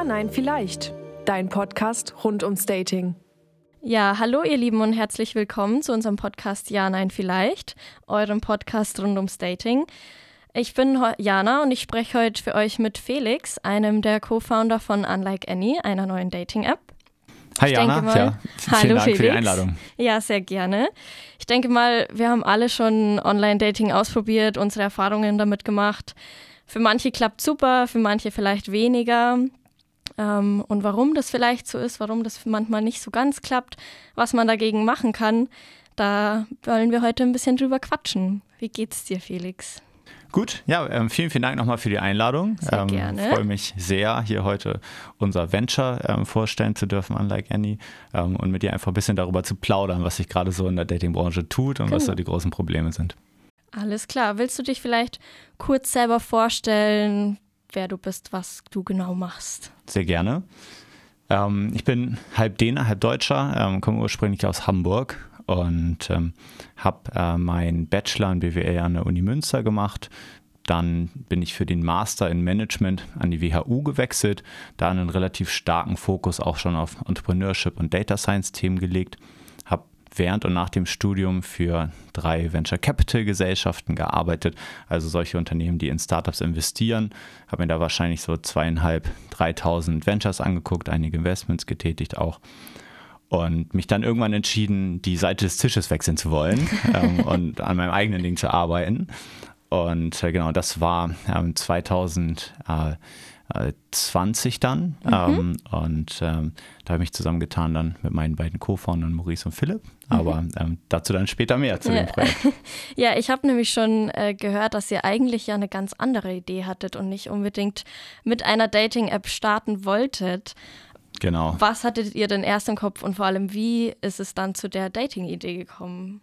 Ja, nein, vielleicht. Dein Podcast rund ums Dating. Ja, hallo ihr Lieben und herzlich willkommen zu unserem Podcast Ja, nein, vielleicht, eurem Podcast rund ums Dating. Ich bin Jana und ich spreche heute für euch mit Felix, einem der Co-Founder von Unlike Any, einer neuen Dating-App. Hi ich Jana, mal, ja, vielen hallo Dank Felix. für die Einladung. Ja, sehr gerne. Ich denke mal, wir haben alle schon Online-Dating ausprobiert, unsere Erfahrungen damit gemacht. Für manche klappt super, für manche vielleicht weniger. Ähm, und warum das vielleicht so ist, warum das manchmal nicht so ganz klappt, was man dagegen machen kann, da wollen wir heute ein bisschen drüber quatschen. Wie geht's dir, Felix? Gut, ja, ähm, vielen, vielen Dank nochmal für die Einladung. Sehr ähm, gerne. Ich freue mich sehr, hier heute unser Venture ähm, vorstellen zu dürfen, Unlike Annie, ähm, und mit dir einfach ein bisschen darüber zu plaudern, was sich gerade so in der Datingbranche tut und genau. was da die großen Probleme sind. Alles klar. Willst du dich vielleicht kurz selber vorstellen, wer du bist, was du genau machst? Sehr gerne. Ähm, ich bin halb Däner, halb Deutscher, ähm, komme ursprünglich aus Hamburg und ähm, habe äh, meinen Bachelor in BWL an der Uni Münster gemacht. Dann bin ich für den Master in Management an die WHU gewechselt, da einen relativ starken Fokus auch schon auf Entrepreneurship und Data Science Themen gelegt. Während und nach dem Studium für drei Venture Capital Gesellschaften gearbeitet, also solche Unternehmen, die in Startups investieren. Habe mir da wahrscheinlich so zweieinhalb, dreitausend Ventures angeguckt, einige Investments getätigt auch und mich dann irgendwann entschieden, die Seite des Tisches wechseln zu wollen ähm, und an meinem eigenen Ding zu arbeiten. Und äh, genau, das war ähm, 2020 dann. Mhm. Ähm, und ähm, da habe ich mich zusammengetan dann mit meinen beiden Co-Foundern Maurice und Philipp. Aber mhm. ähm, dazu dann später mehr zu ja. dem Projekt. Ja, ich habe nämlich schon äh, gehört, dass ihr eigentlich ja eine ganz andere Idee hattet und nicht unbedingt mit einer Dating-App starten wolltet. Genau. Was hattet ihr denn erst im Kopf und vor allem, wie ist es dann zu der Dating-Idee gekommen?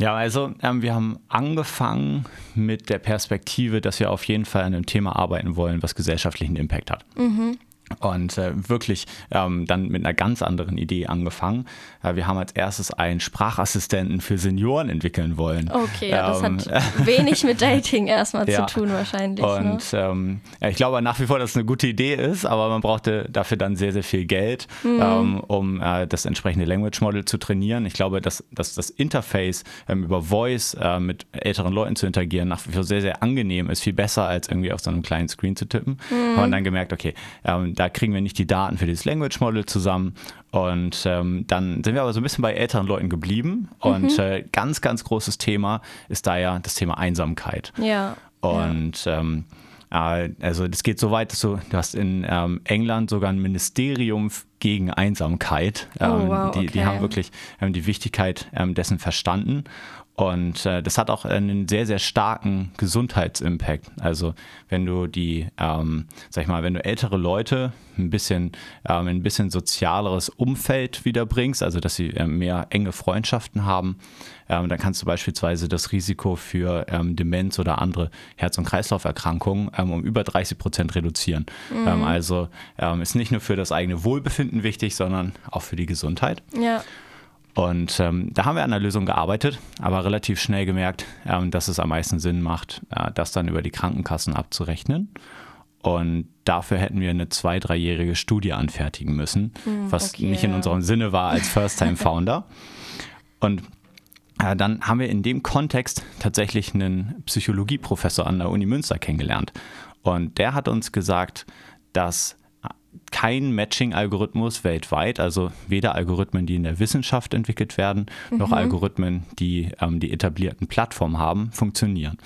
Ja, also ähm, wir haben angefangen mit der Perspektive, dass wir auf jeden Fall an einem Thema arbeiten wollen, was gesellschaftlichen Impact hat. Mhm und äh, wirklich ähm, dann mit einer ganz anderen Idee angefangen. Äh, wir haben als erstes einen Sprachassistenten für Senioren entwickeln wollen. Okay, ja, das hat ähm, wenig mit Dating erstmal ja. zu tun wahrscheinlich. Ne? Und ne? ähm, ja, ich glaube nach wie vor, dass es eine gute Idee ist, aber man brauchte dafür dann sehr, sehr viel Geld, mhm. Ähm, um äh, das entsprechende Language Model zu trainieren. Ich glaube, dass, dass das Interface ähm, über Voice äh, mit älteren Leuten zu interagieren nach wie vor sehr, sehr angenehm ist, viel besser als irgendwie auf so einem kleinen Screen zu tippen. Mhm. Haben dann gemerkt, okay, ähm, da kriegen wir nicht die Daten für dieses Language Model zusammen. Und ähm, dann sind wir aber so ein bisschen bei älteren Leuten geblieben. Und mhm. äh, ganz, ganz großes Thema ist da ja das Thema Einsamkeit. Ja. Und ja. Ähm, äh, also das geht so weit, dass du, du hast in ähm, England sogar ein Ministerium gegen Einsamkeit. Oh, ähm, wow, die, okay. die haben wirklich ähm, die Wichtigkeit ähm, dessen verstanden. Und äh, das hat auch einen sehr, sehr starken Gesundheitsimpact. Also wenn du die, ähm, sag ich mal, wenn du ältere Leute ein bisschen, ähm, ein bisschen sozialeres Umfeld wiederbringst, also dass sie äh, mehr enge Freundschaften haben, ähm, dann kannst du beispielsweise das Risiko für ähm, Demenz oder andere Herz- und Kreislauferkrankungen ähm, um über 30 Prozent reduzieren. Mhm. Ähm, also ist nicht nur für das eigene Wohlbefinden wichtig, sondern auch für die Gesundheit. Ja. Und ähm, da haben wir an der Lösung gearbeitet, aber relativ schnell gemerkt, ähm, dass es am meisten Sinn macht, äh, das dann über die Krankenkassen abzurechnen. Und dafür hätten wir eine zwei-, dreijährige Studie anfertigen müssen, mm, was okay, nicht in unserem Sinne war als First-Time-Founder. Und äh, dann haben wir in dem Kontext tatsächlich einen Psychologieprofessor an der Uni Münster kennengelernt. Und der hat uns gesagt, dass kein Matching-Algorithmus weltweit, also weder Algorithmen, die in der Wissenschaft entwickelt werden, noch mhm. Algorithmen, die ähm, die etablierten Plattformen haben, funktionieren.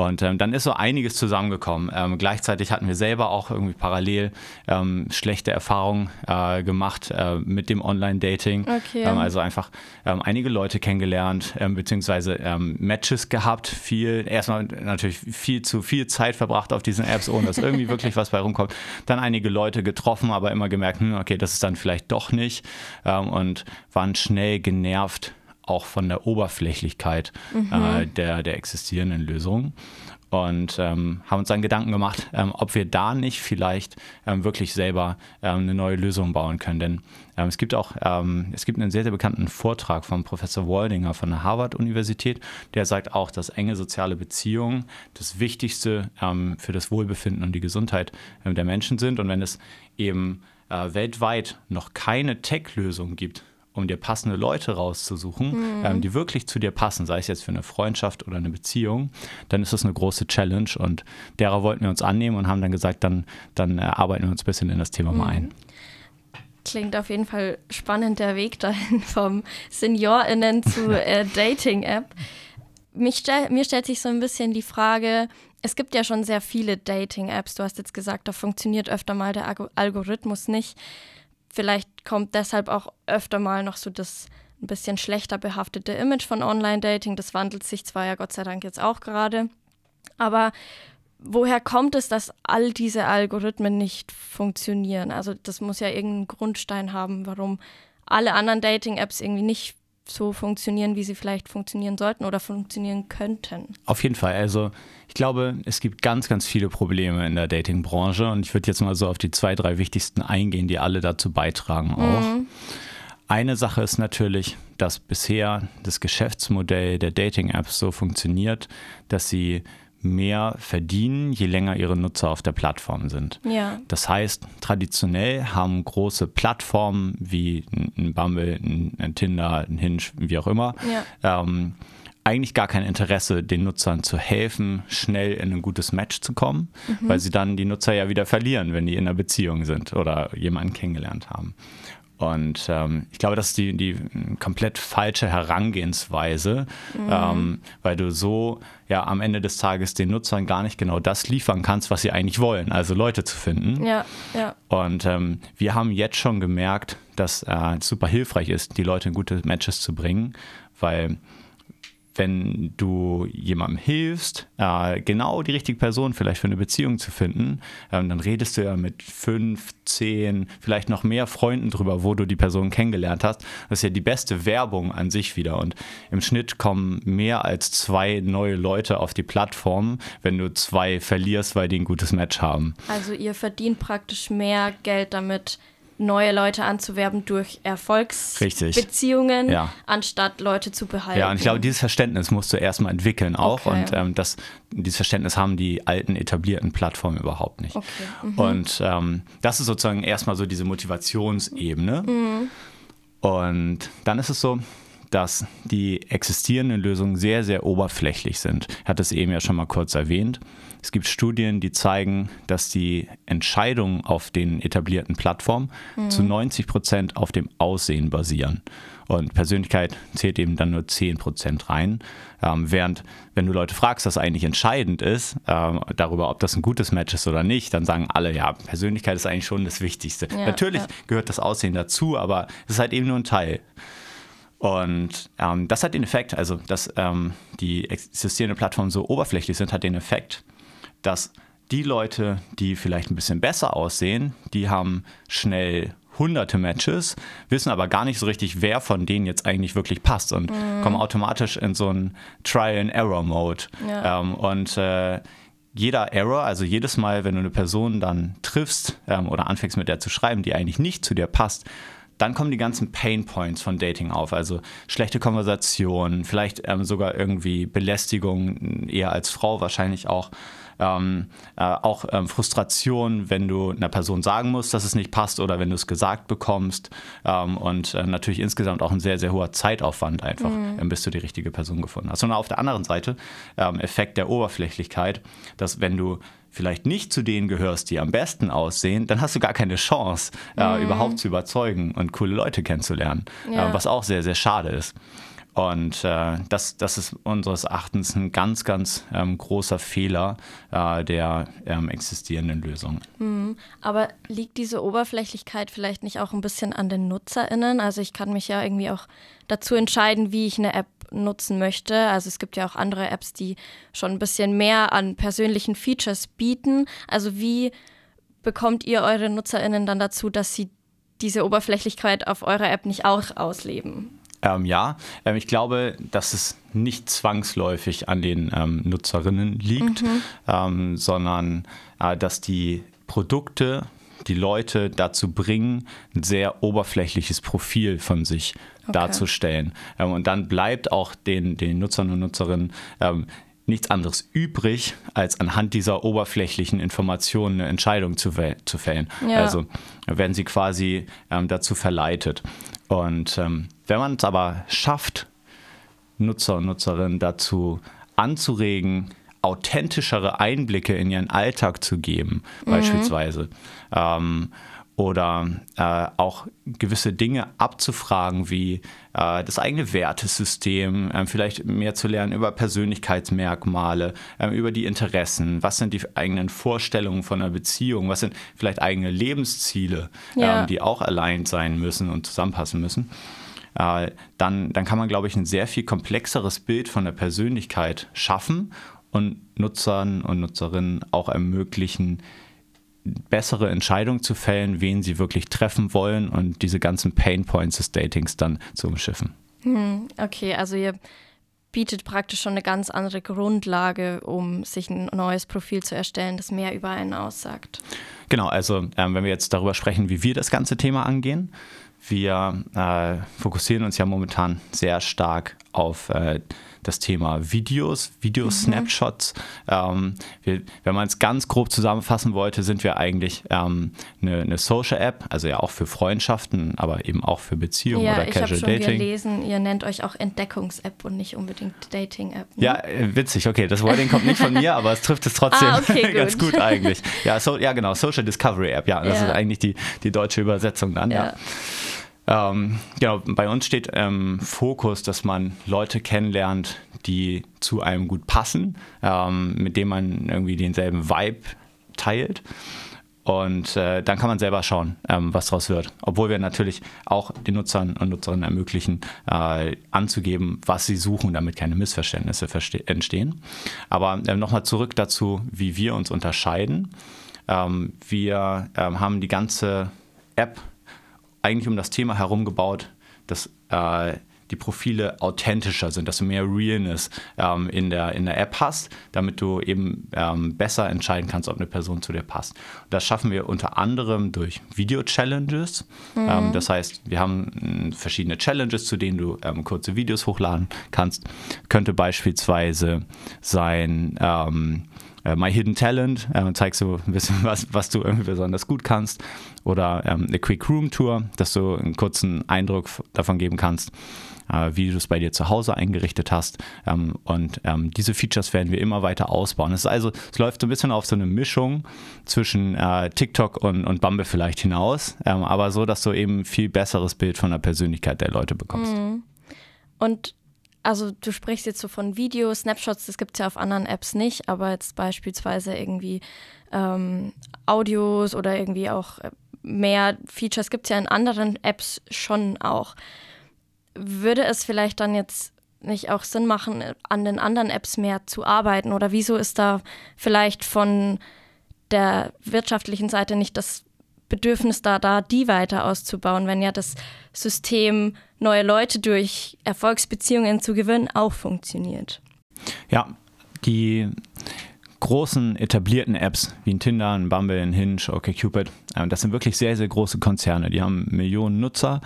Und ähm, dann ist so einiges zusammengekommen. Ähm, gleichzeitig hatten wir selber auch irgendwie parallel ähm, schlechte Erfahrungen äh, gemacht äh, mit dem Online-Dating. Okay. Ähm, also einfach ähm, einige Leute kennengelernt, ähm, beziehungsweise Matches gehabt, viel, erstmal natürlich viel zu viel Zeit verbracht auf diesen Apps, ohne dass irgendwie wirklich was bei rumkommt. Dann einige Leute getroffen, aber immer gemerkt, hm, okay, das ist dann vielleicht doch nicht. und waren schnell genervt auch von der Oberflächlichkeit mhm. äh, der, der existierenden Lösungen und ähm, haben uns dann Gedanken gemacht, ähm, ob wir da nicht vielleicht ähm, wirklich selber ähm, eine neue Lösung bauen können. Denn ähm, es gibt auch, ähm, es gibt einen sehr, sehr bekannten Vortrag von Professor Waldinger von der Harvard-Universität, der sagt auch, dass enge soziale Beziehungen das Wichtigste für das Wohlbefinden und die Gesundheit der Menschen sind. Und wenn es eben äh, weltweit noch keine Tech-Lösung gibt, um dir passende Leute rauszusuchen, mhm. ähm, die wirklich zu dir passen, sei es jetzt für eine Freundschaft oder eine Beziehung, dann ist das eine große Challenge und derer wollten wir uns annehmen und haben dann gesagt, dann, dann äh, arbeiten wir uns ein bisschen in das Thema mhm. mal ein. Klingt auf jeden Fall spannend, der Weg dahin vom SeniorInnen zu äh, Dating-App. Stell, mir stellt sich so ein bisschen die Frage, es gibt ja schon sehr viele Dating-Apps. Du hast jetzt gesagt, da funktioniert öfter mal der Algorithmus nicht vielleicht kommt deshalb auch öfter mal noch so das ein bisschen schlechter behaftete Image von Online-Dating. Das wandelt sich zwar ja Gott sei Dank jetzt auch gerade. Aber woher kommt es, dass all diese Algorithmen nicht funktionieren? Also das muss ja irgendeinen Grundstein haben, warum alle anderen Dating-Apps irgendwie nicht so funktionieren, wie sie vielleicht funktionieren sollten oder funktionieren könnten. Auf jeden Fall. Also ich glaube, es gibt ganz, ganz viele Probleme in der Dating-Branche und ich würde jetzt mal so auf die zwei, drei wichtigsten eingehen, die alle dazu beitragen auch. Mhm. Eine Sache ist natürlich, dass bisher das Geschäftsmodell der Dating-Apps so funktioniert, dass sie mehr verdienen, je länger ihre Nutzer auf der Plattform sind. Ja. Das heißt, traditionell haben große Plattformen wie ein Bumble, ein Tinder, ein Hinge, wie auch immer, ja. ähm, eigentlich gar kein Interesse, den Nutzern zu helfen, schnell in ein gutes Match zu kommen, mhm. weil sie dann die Nutzer ja wieder verlieren, wenn die in einer Beziehung sind oder jemanden kennengelernt haben. Und ähm, ich glaube, das ist die, die komplett falsche Herangehensweise, mhm. ähm, weil du so ja am Ende des Tages den Nutzern gar nicht genau das liefern kannst, was sie eigentlich wollen, also Leute zu finden. Ja, ja. Und ähm, wir haben jetzt schon gemerkt, dass äh, es super hilfreich ist, die Leute in gute Matches zu bringen, weil wenn du jemandem hilfst, äh, genau die richtige Person vielleicht für eine Beziehung zu finden, äh, dann redest du ja mit fünf, zehn, vielleicht noch mehr Freunden drüber, wo du die Person kennengelernt hast. Das ist ja die beste Werbung an sich wieder. Und im Schnitt kommen mehr als zwei neue Leute auf die Plattform, wenn du zwei verlierst, weil die ein gutes Match haben. Also ihr verdient praktisch mehr Geld damit, neue Leute anzuwerben durch Erfolgsbeziehungen, ja. anstatt Leute zu behalten. Ja, und ich glaube, dieses Verständnis musst du erstmal entwickeln auch. Okay. Und ähm, das, dieses Verständnis haben die alten etablierten Plattformen überhaupt nicht. Okay. Mhm. Und ähm, das ist sozusagen erstmal so diese Motivationsebene. Mhm. Und dann ist es so, dass die existierenden Lösungen sehr, sehr oberflächlich sind. Ich hatte es eben ja schon mal kurz erwähnt. Es gibt Studien, die zeigen, dass die Entscheidungen auf den etablierten Plattformen mhm. zu 90 Prozent auf dem Aussehen basieren. Und Persönlichkeit zählt eben dann nur 10 Prozent rein. Ähm, während, wenn du Leute fragst, was eigentlich entscheidend ist, ähm, darüber, ob das ein gutes Match ist oder nicht, dann sagen alle, ja, Persönlichkeit ist eigentlich schon das Wichtigste. Ja, Natürlich ja. gehört das Aussehen dazu, aber es ist halt eben nur ein Teil. Und ähm, das hat den Effekt, also dass ähm, die existierenden Plattformen so oberflächlich sind, hat den Effekt, dass die Leute, die vielleicht ein bisschen besser aussehen, die haben schnell hunderte Matches, wissen aber gar nicht so richtig, wer von denen jetzt eigentlich wirklich passt und mhm. kommen automatisch in so einen Trial-and-Error-Mode. Ja. Ähm, und äh, jeder Error, also jedes Mal, wenn du eine Person dann triffst ähm, oder anfängst mit der zu schreiben, die eigentlich nicht zu dir passt, dann kommen die ganzen Pain Points von Dating auf. Also schlechte Konversationen, vielleicht ähm, sogar irgendwie Belästigung, eher als Frau wahrscheinlich auch. Ähm, äh, auch ähm, Frustration, wenn du einer Person sagen musst, dass es nicht passt oder wenn du es gesagt bekommst. Ähm, und äh, natürlich insgesamt auch ein sehr, sehr hoher Zeitaufwand einfach, mhm. Ähm, bis du die richtige Person gefunden hast. Und auf der anderen Seite ähm, Effekt der Oberflächlichkeit, dass wenn du vielleicht nicht zu denen gehörst, die am besten aussehen, dann hast du gar keine Chance, äh, mhm. überhaupt zu überzeugen und coole Leute kennenzulernen, ja. äh, was auch sehr, sehr schade ist. Und äh, das, das ist unseres Erachtens ein ganz, ganz ähm, großer Fehler äh, der ähm, existierenden Lösung. Mhm. Aber liegt diese Oberflächlichkeit vielleicht nicht auch ein bisschen an den NutzerInnen? Also ich kann mich ja irgendwie auch dazu entscheiden, wie ich eine App nutzen möchte. Also es gibt ja auch andere Apps, die schon ein bisschen mehr an persönlichen Features bieten. Also wie bekommt ihr eure NutzerInnen dann dazu, dass sie diese Oberflächlichkeit auf eurer App nicht auch ausleben? Ähm, ja, ähm, ich glaube, dass es nicht zwangsläufig an den ähm, Nutzerinnen liegt, mhm. Ähm, sondern äh, dass die Produkte die Leute dazu bringen, ein sehr oberflächliches Profil von sich okay. darzustellen. Ähm, und dann bleibt auch den, den Nutzern und Nutzerinnen ähm, nichts anderes übrig, als anhand dieser oberflächlichen Informationen eine Entscheidung zu, zu fällen. Ja. Also werden sie quasi ähm, dazu verleitet. Und ähm, wenn man es aber schafft, Nutzer und Nutzerinnen dazu anzuregen, authentischere Einblicke in ihren Alltag zu geben, mhm. beispielsweise. Ähm, oder äh, auch gewisse Dinge abzufragen, wie äh, das eigene Wertesystem, äh, vielleicht mehr zu lernen über Persönlichkeitsmerkmale, ähm, über die Interessen, was sind die eigenen Vorstellungen von einer Beziehung, was sind vielleicht eigene Lebensziele, ja. ähm, die auch allein sein müssen und zusammenpassen müssen. Äh, dann, dann kann man, glaube ich, ein sehr viel komplexeres Bild von der Persönlichkeit schaffen und Nutzern und Nutzerinnen auch ermöglichen, bessere Entscheidungen zu fällen, wen sie wirklich treffen wollen und diese ganzen Pain Points des Datings dann zu umschiffen. Hm, okay, also ihr bietet praktisch schon eine ganz andere Grundlage, um sich ein neues Profil zu erstellen, das mehr über einen aussagt. Genau, also ähm, wenn wir jetzt darüber sprechen, wie wir das ganze Thema angehen, wir äh, fokussieren uns ja momentan sehr stark auf äh, das Thema Videos, Videosnapshots. Mhm. Ähm, wenn man es ganz grob zusammenfassen wollte, sind wir eigentlich ähm, eine, eine Social-App, also ja auch für Freundschaften, aber eben auch für Beziehungen ja, oder Casual Dating. Ich habe schon gelesen, ihr nennt euch auch Entdeckungs-App und nicht unbedingt Dating-App. Ne? Ja, äh, witzig, okay, das Wording kommt nicht von mir, aber es trifft es trotzdem ah, okay, ganz gut. gut eigentlich. Ja, so, ja, genau, Social Discovery App, ja, das ja. ist eigentlich die, die deutsche Übersetzung dann, ja. ja. Ähm, genau, bei uns steht im ähm, Fokus, dass man Leute kennenlernt, die zu einem gut passen, ähm, mit denen man irgendwie denselben Vibe teilt. Und äh, dann kann man selber schauen, ähm, was daraus wird. Obwohl wir natürlich auch den Nutzern und Nutzerinnen ermöglichen, äh, anzugeben, was sie suchen, damit keine Missverständnisse entstehen. Aber äh, nochmal zurück dazu, wie wir uns unterscheiden. Ähm, wir ähm, haben die ganze App eigentlich um das Thema herum gebaut, dass äh, die Profile authentischer sind, dass du mehr Realness ähm, in, der, in der App hast, damit du eben ähm, besser entscheiden kannst, ob eine Person zu dir passt. Und das schaffen wir unter anderem durch Video-Challenges. Mhm. Ähm, das heißt, wir haben äh, verschiedene Challenges, zu denen du ähm, kurze Videos hochladen kannst. Könnte beispielsweise sein, ähm, äh, My Hidden Talent, äh, zeigst du ein bisschen, was, was du irgendwie besonders gut kannst. Oder ähm, eine Quick Room Tour, dass du einen kurzen Eindruck davon geben kannst, äh, wie du es bei dir zu Hause eingerichtet hast. Ähm, und ähm, diese Features werden wir immer weiter ausbauen. Es, ist also, es läuft so ein bisschen auf so eine Mischung zwischen äh, TikTok und, und Bumble vielleicht hinaus, ähm, aber so, dass du eben viel besseres Bild von der Persönlichkeit der Leute bekommst. Mhm. Und also du sprichst jetzt so von Video, Snapshots, das gibt es ja auf anderen Apps nicht, aber jetzt beispielsweise irgendwie ähm, Audios oder irgendwie auch äh, mehr Features gibt es ja in anderen Apps schon auch. Würde es vielleicht dann jetzt nicht auch Sinn machen, an den anderen Apps mehr zu arbeiten? Oder wieso ist da vielleicht von der wirtschaftlichen Seite nicht das Bedürfnis da, da die weiter auszubauen, wenn ja das System, neue Leute durch Erfolgsbeziehungen zu gewinnen, auch funktioniert. Ja, die großen etablierten Apps wie ein Tinder, ein Bumble, ein Hinge, OkCupid, äh, das sind wirklich sehr, sehr große Konzerne. Die haben Millionen Nutzer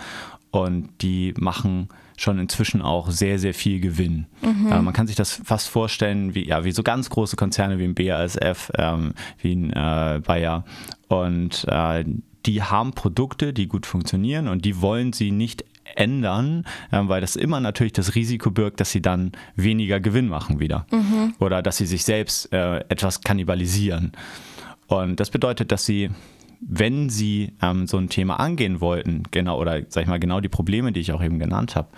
und die machen schon inzwischen auch sehr, sehr viel Gewinn. Mhm. Äh, man kann sich das fast vorstellen, wie, ja, wie so ganz große Konzerne wie ein BASF, ähm, wie ein äh, Bayer. Und äh, die haben Produkte, die gut funktionieren und die wollen sie nicht ändern, äh, weil das immer natürlich das Risiko birgt, dass sie dann weniger Gewinn machen wieder. Mhm. Oder dass sie sich selbst äh, etwas kannibalisieren. Und das bedeutet, dass sie wenn sie ähm, so ein Thema angehen wollten, genau, oder sag ich mal, genau die Probleme, die ich auch eben genannt habe,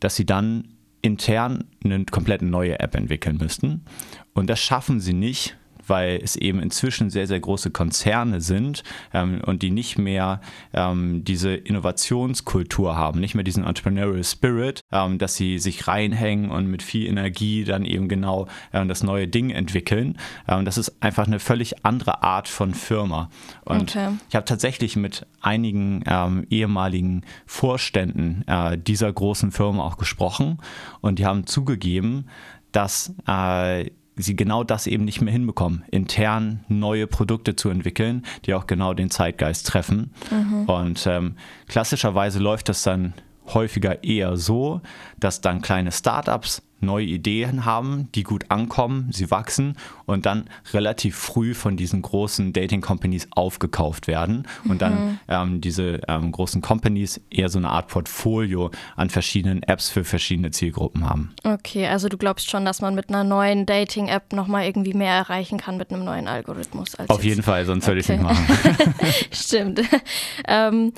dass sie dann intern eine komplett neue App entwickeln müssten. Und das schaffen sie nicht, weil es eben inzwischen sehr, sehr große Konzerne sind ähm, und die nicht mehr ähm, diese Innovationskultur haben, nicht mehr diesen Entrepreneurial Spirit, ähm, dass sie sich reinhängen und mit viel Energie dann eben genau äh, das neue Ding entwickeln. Ähm, das ist einfach eine völlig andere Art von Firma. Und okay. ich habe tatsächlich mit einigen ähm, ehemaligen Vorständen äh, dieser großen Firma auch gesprochen und die haben zugegeben, dass äh, sie genau das eben nicht mehr hinbekommen, intern neue Produkte zu entwickeln, die auch genau den Zeitgeist treffen. Mhm. Und ähm, klassischerweise läuft das dann häufiger eher so, dass dann kleine Startups neue Ideen haben, die gut ankommen, sie wachsen und dann relativ früh von diesen großen Dating-Companies aufgekauft werden und mhm. dann ähm, diese ähm, großen Companies eher so eine Art Portfolio an verschiedenen Apps für verschiedene Zielgruppen haben. Okay, also du glaubst schon, dass man mit einer neuen Dating-App nochmal irgendwie mehr erreichen kann mit einem neuen Algorithmus. Auf jeden Fall, sonst okay. würde ich es nicht machen. Stimmt. ähm,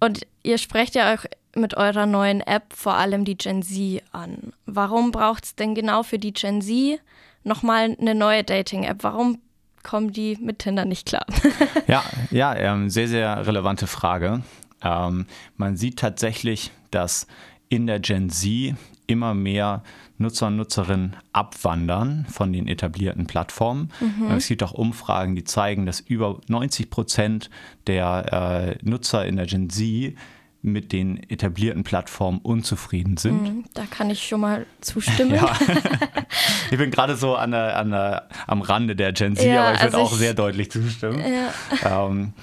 und ihr sprecht ja auch mit eurer neuen App vor allem die Gen Z an. Warum braucht es denn genau für die Gen Z nochmal eine neue Dating-App? Warum kommen die mit Tinder nicht klar? ja, ja, ähm, sehr, sehr relevante Frage. Ähm, man sieht tatsächlich, dass in der Gen Z immer mehr Nutzer und Nutzerinnen abwandern von den etablierten Plattformen. Mhm. Es gibt auch Umfragen, die zeigen, dass über 90 Prozent der äh, Nutzer in der Gen Z mit den etablierten Plattformen unzufrieden sind. Mhm, da kann ich schon mal zustimmen. ja. Ich bin gerade so an der, an der, am Rande der Gen Z, ja, aber ich also würde auch sehr deutlich zustimmen. Ja. Ähm,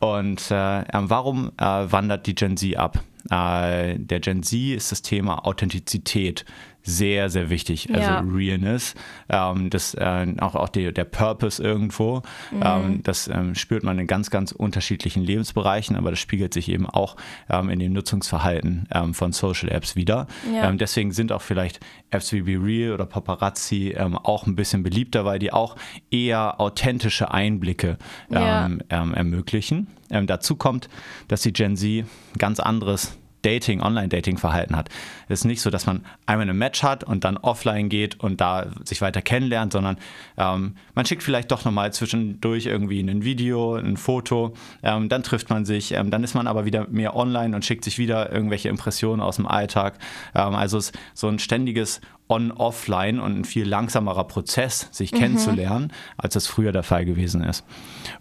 und äh, warum äh, wandert die Gen Z ab? Äh, der Gen Z ist das Thema Authentizität sehr, sehr wichtig. Also ja. Realness, ähm, das, äh, auch, auch die, der Purpose irgendwo, mhm. ähm, das ähm, spürt man in ganz, ganz unterschiedlichen Lebensbereichen, aber das spiegelt sich eben auch ähm, in dem Nutzungsverhalten ähm, von Social Apps wieder. Ja. Ähm, deswegen sind auch vielleicht Apps wie Be Real oder Paparazzi auch ein bisschen beliebter, weil die auch eher authentische Einblicke ja. ermöglichen. dazu kommt, dass die Gen Z ganz anderes Dating, Online-Dating-Verhalten hat. Es ist nicht so, dass man einmal ein Match hat und dann offline geht und da sich weiter kennenlernt, sondern ähm, man schickt vielleicht doch nochmal zwischendurch irgendwie ein Video, ein Foto, ähm, dann trifft man sich, ähm, dann ist man aber wieder mehr online und schickt sich wieder irgendwelche Impressionen aus dem Alltag. Ähm, also es ist so ein ständiges on-offline und ein viel langsamerer Prozess, sich mhm. kennenzulernen, als das früher der Fall gewesen ist.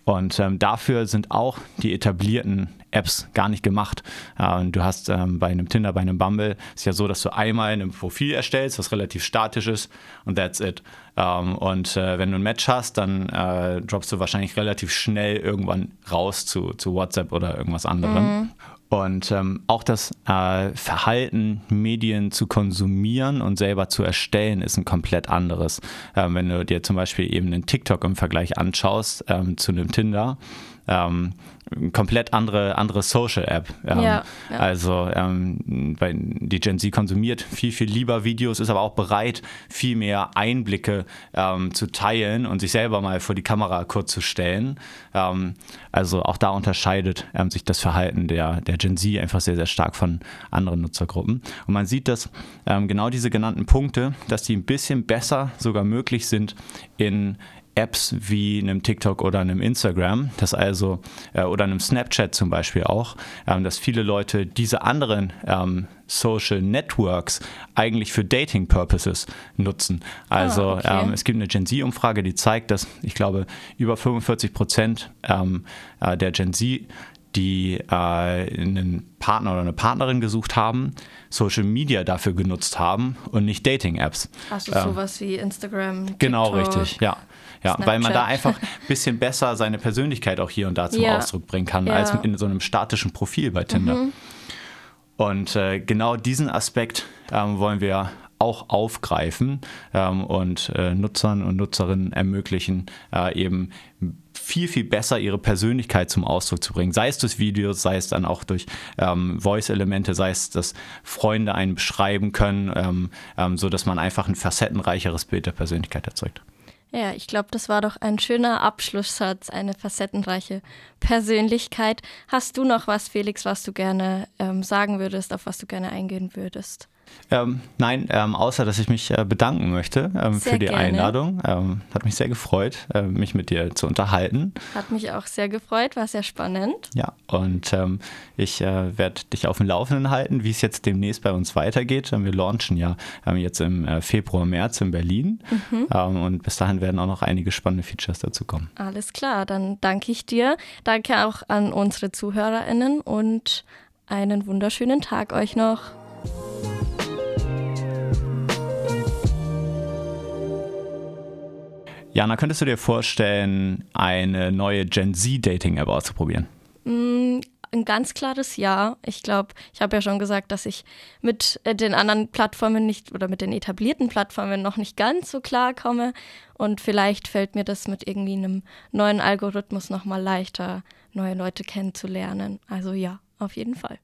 Und ähm, dafür sind auch die etablierten Apps gar nicht gemacht. Äh, du hast ähm, bei einem Tinder, bei einem Bumble, ist ja so, dass du einmal ein Profil erstellst, was relativ statisch ist und that's it. Ähm, und äh, wenn du ein Match hast, dann äh, droppst du wahrscheinlich relativ schnell irgendwann raus zu, zu WhatsApp oder irgendwas anderem. Mhm. Und ähm, auch das äh, Verhalten, Medien zu konsumieren und selber zu erstellen, ist ein komplett anderes. Ähm, wenn du dir zum Beispiel eben einen TikTok im Vergleich anschaust ähm, zu einem Tinder, ähm, komplett andere, andere Social-App. Ähm, ja, ja. Also ähm, die Gen Z konsumiert viel, viel lieber Videos, ist aber auch bereit, viel mehr Einblicke ähm, zu teilen und sich selber mal vor die Kamera kurz zu stellen. Ähm, also auch da unterscheidet ähm, sich das Verhalten der, der Gen Z einfach sehr, sehr stark von anderen Nutzergruppen. Und man sieht, dass genau diese genannten Punkte, dass die ein bisschen besser sogar möglich sind in Apps wie einem TikTok oder einem Instagram, das also äh, oder einem Snapchat zum Beispiel auch, ähm, dass viele Leute diese anderen ähm, Social Networks eigentlich für Dating Purposes nutzen. Also ah, okay. ähm, es gibt eine Gen Z-Umfrage, die zeigt, dass ich glaube über 45 Prozent ähm, äh, der Gen Z die äh, einen Partner oder eine Partnerin gesucht haben, Social Media dafür genutzt haben und nicht Dating-Apps. Also ähm, sowas wie Instagram. TikTok, genau, richtig, ja. Ja, Snapchat. weil man da einfach ein bisschen besser seine Persönlichkeit auch hier und da zum ja. Ausdruck bringen kann, ja. als in so einem statischen Profil bei Tinder. Mhm. Und äh, genau diesen Aspekt ähm, wollen wir auch aufgreifen ähm, und äh, Nutzern und Nutzerinnen ermöglichen, äh, eben viel, viel besser ihre Persönlichkeit zum Ausdruck zu bringen. Sei es durch Videos, sei es dann auch durch ähm, Voice-Elemente, sei es, dass Freunde einen beschreiben können, ähm, ähm, so man einfach ein facettenreicheres Bild der Persönlichkeit erzeugt. Ja, ich glaube, das war doch ein schöner Abschlusssatz, eine facettenreiche Persönlichkeit. Hast du noch was, Felix, was du gerne ähm, sagen würdest, auf was du gerne eingehen würdest? Ähm, nein, ähm, außer dass ich mich äh, bedanken möchte ähm, für die gerne. Einladung. Ähm, hat mich sehr gefreut, äh, mich mit dir zu unterhalten. Hat mich auch sehr gefreut, war sehr spannend. Ja, und ähm, ich äh, werde dich auf dem Laufenden halten, wie es jetzt demnächst bei uns weitergeht. Wir launchen ja ähm, jetzt im äh, Februar, März in Berlin. Mhm. und bis dahin werden auch noch einige spannende Features dazu kommen. Alles klar, dann danke ich dir. Danke auch an unsere ZuhörerInnen und einen wunderschönen Tag euch noch. Jana, könntest du dir vorstellen, eine neue Gen Z-Dating-App auszuprobieren? Mm, ein ganz klares Ja. Ich glaube, ich habe ja schon gesagt, dass ich mit äh, den anderen Plattformen nicht oder mit den etablierten Plattformen noch nicht ganz so klar komme. Und vielleicht fällt mir das mit irgendwie einem neuen Algorithmus nochmal leichter, neue Leute kennenzulernen. Also ja, auf jeden Fall.